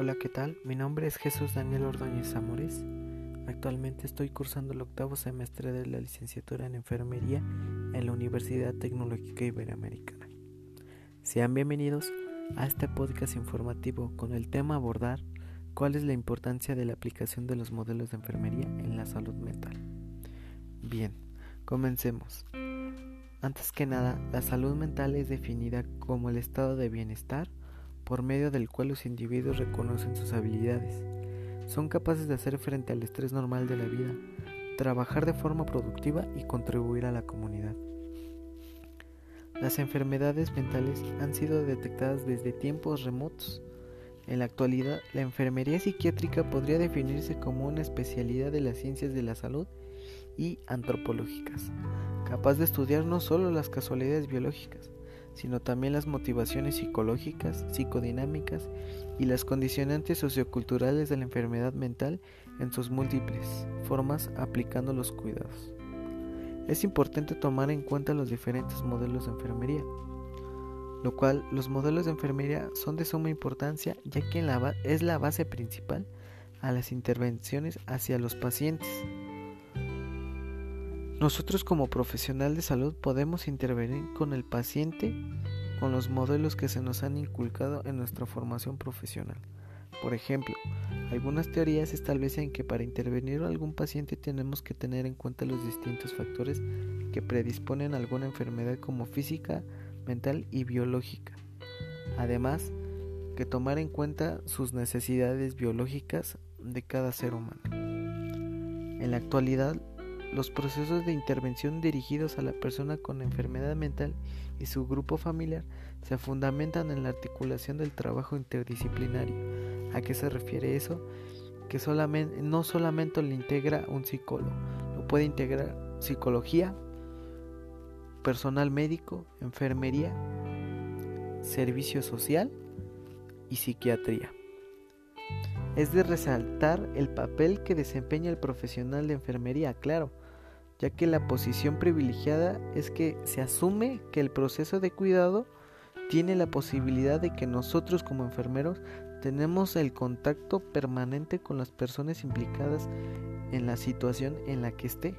Hola, ¿qué tal? Mi nombre es Jesús Daniel Ordóñez Amores. Actualmente estoy cursando el octavo semestre de la licenciatura en enfermería en la Universidad Tecnológica Iberoamericana. Sean bienvenidos a este podcast informativo con el tema abordar cuál es la importancia de la aplicación de los modelos de enfermería en la salud mental. Bien, comencemos. Antes que nada, la salud mental es definida como el estado de bienestar por medio del cual los individuos reconocen sus habilidades, son capaces de hacer frente al estrés normal de la vida, trabajar de forma productiva y contribuir a la comunidad. Las enfermedades mentales han sido detectadas desde tiempos remotos. En la actualidad, la enfermería psiquiátrica podría definirse como una especialidad de las ciencias de la salud y antropológicas, capaz de estudiar no solo las casualidades biológicas, sino también las motivaciones psicológicas, psicodinámicas y las condicionantes socioculturales de la enfermedad mental en sus múltiples formas aplicando los cuidados. Es importante tomar en cuenta los diferentes modelos de enfermería, lo cual los modelos de enfermería son de suma importancia ya que es la base principal a las intervenciones hacia los pacientes. Nosotros como profesional de salud podemos intervenir con el paciente con los modelos que se nos han inculcado en nuestra formación profesional. Por ejemplo, algunas teorías establecen que para intervenir algún paciente tenemos que tener en cuenta los distintos factores que predisponen a alguna enfermedad como física, mental y biológica. Además, que tomar en cuenta sus necesidades biológicas de cada ser humano. En la actualidad, los procesos de intervención dirigidos a la persona con enfermedad mental y su grupo familiar se fundamentan en la articulación del trabajo interdisciplinario. ¿A qué se refiere eso? Que no solamente lo integra un psicólogo, lo puede integrar psicología, personal médico, enfermería, servicio social y psiquiatría. Es de resaltar el papel que desempeña el profesional de enfermería, claro, ya que la posición privilegiada es que se asume que el proceso de cuidado tiene la posibilidad de que nosotros como enfermeros tenemos el contacto permanente con las personas implicadas en la situación en la que esté.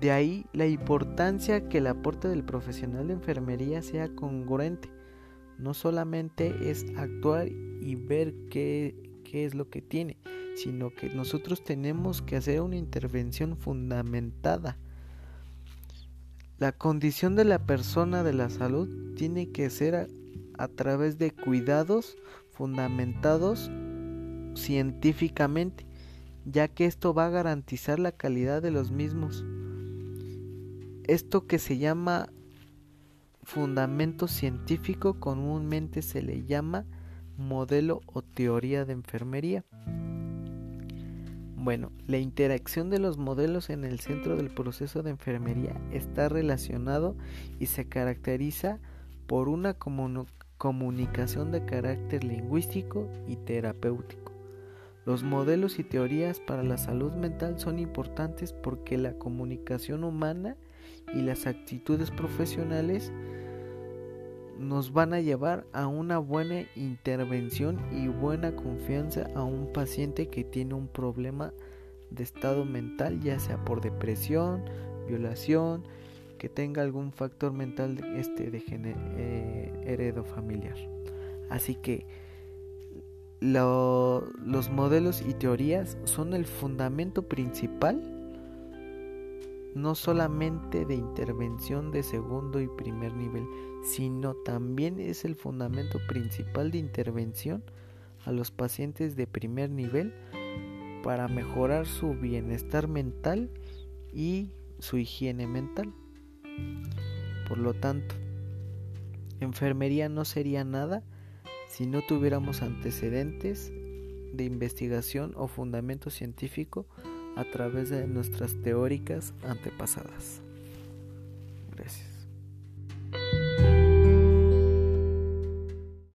De ahí la importancia que el aporte del profesional de enfermería sea congruente. No solamente es actuar y ver qué, qué es lo que tiene, sino que nosotros tenemos que hacer una intervención fundamentada. La condición de la persona de la salud tiene que ser a, través de cuidados fundamentados científicamente, ya que esto va a garantizar la calidad de los mismos. Esto que se llama fundamento científico comúnmente se le llama modelo o teoría de enfermería. Bueno, la interacción de los modelos en el centro del proceso de enfermería está relacionado y se caracteriza por una comunicación de carácter lingüístico y terapéutico. Los modelos y teorías para la salud mental son importantes porque la comunicación humana y las actitudes profesionales nos van a llevar a una buena intervención y buena confianza a un paciente que tiene un problema de estado mental, ya sea por depresión, violación, que tenga algún factor mental este de eh, heredo familiar. Así que los modelos y teorías son el fundamento principal no solamente de intervención de segundo y primer nivel, sino también es el fundamento principal de intervención a los pacientes de primer nivel para mejorar su bienestar mental y su higiene mental. Por lo tanto, enfermería no sería nada si no tuviéramos antecedentes de investigación o fundamento científico a través de nuestras teóricas antepasadas. Gracias.